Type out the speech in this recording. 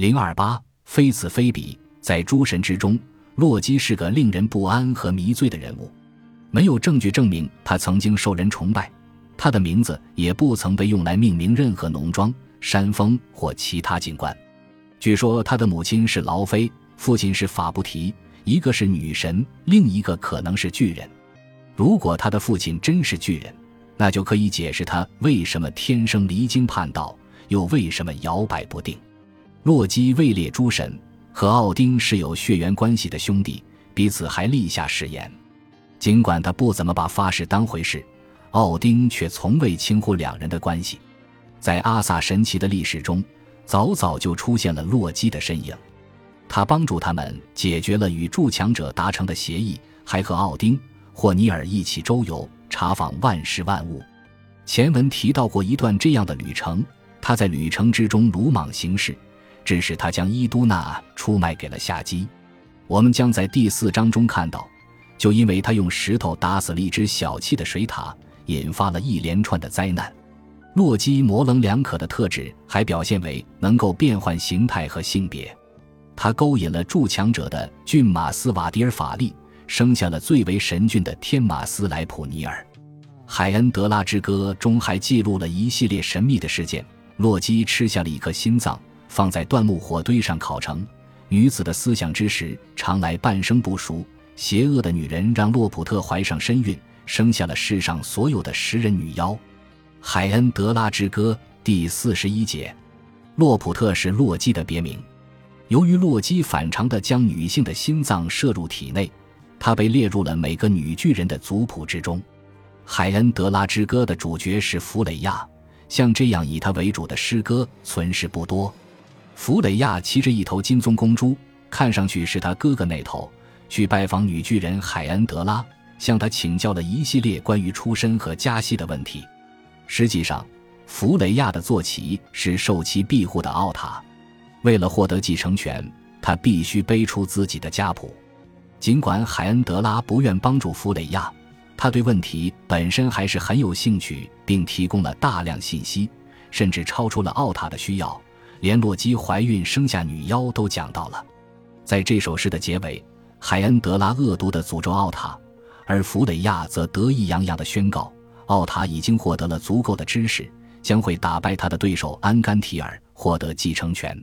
零二八，非此非彼，在诸神之中，洛基是个令人不安和迷醉的人物。没有证据证明他曾经受人崇拜，他的名字也不曾被用来命名任何农庄、山峰或其他景观。据说他的母亲是劳菲，父亲是法布提，一个是女神，另一个可能是巨人。如果他的父亲真是巨人，那就可以解释他为什么天生离经叛道，又为什么摇摆不定。洛基位列诸神，和奥丁是有血缘关系的兄弟，彼此还立下誓言。尽管他不怎么把发誓当回事，奥丁却从未轻忽两人的关系。在阿萨神奇的历史中，早早就出现了洛基的身影。他帮助他们解决了与筑墙者达成的协议，还和奥丁、霍尼尔一起周游，查访万事万物。前文提到过一段这样的旅程：他在旅程之中鲁莽行事，致使他将伊都纳出卖给了夏基。我们将在第四章中看到。就因为他用石头打死了一只小气的水獭，引发了一连串的灾难。洛基模棱两可的特质还表现为能够变换形态和性别。他勾引了筑墙者的骏马斯瓦迪尔法利，生下了最为神俊的天马斯莱普尼尔。海恩德拉之歌中还记录了一系列神秘的事件：洛基吃下了一颗心脏，放在椴木火堆上烤成。女子的思想之时常来半生不熟。邪恶的女人让洛普特怀上身孕，生下了世上所有的食人女妖。《海恩德拉之歌》第四十一节，洛普特是洛基的别名。由于洛基反常的将女性的心脏摄入体内，他被列入了每个女巨人的族谱之中。《海恩德拉之歌》的主角是弗雷亚，像这样以他为主的诗歌存世不多。弗雷亚骑着一头金棕公猪，看上去是他哥哥那头。去拜访女巨人海恩德拉，向她请教了一系列关于出身和家系的问题。实际上，弗雷亚的坐骑是受其庇护的奥塔。为了获得继承权，他必须背出自己的家谱。尽管海恩德拉不愿帮助弗雷亚，他对问题本身还是很有兴趣，并提供了大量信息，甚至超出了奥塔的需要，连洛基怀孕生下女妖都讲到了。在这首诗的结尾。海恩德拉恶毒地诅咒奥塔，而弗雷亚则得意洋洋地宣告：奥塔已经获得了足够的知识，将会打败他的对手安甘提尔，获得继承权。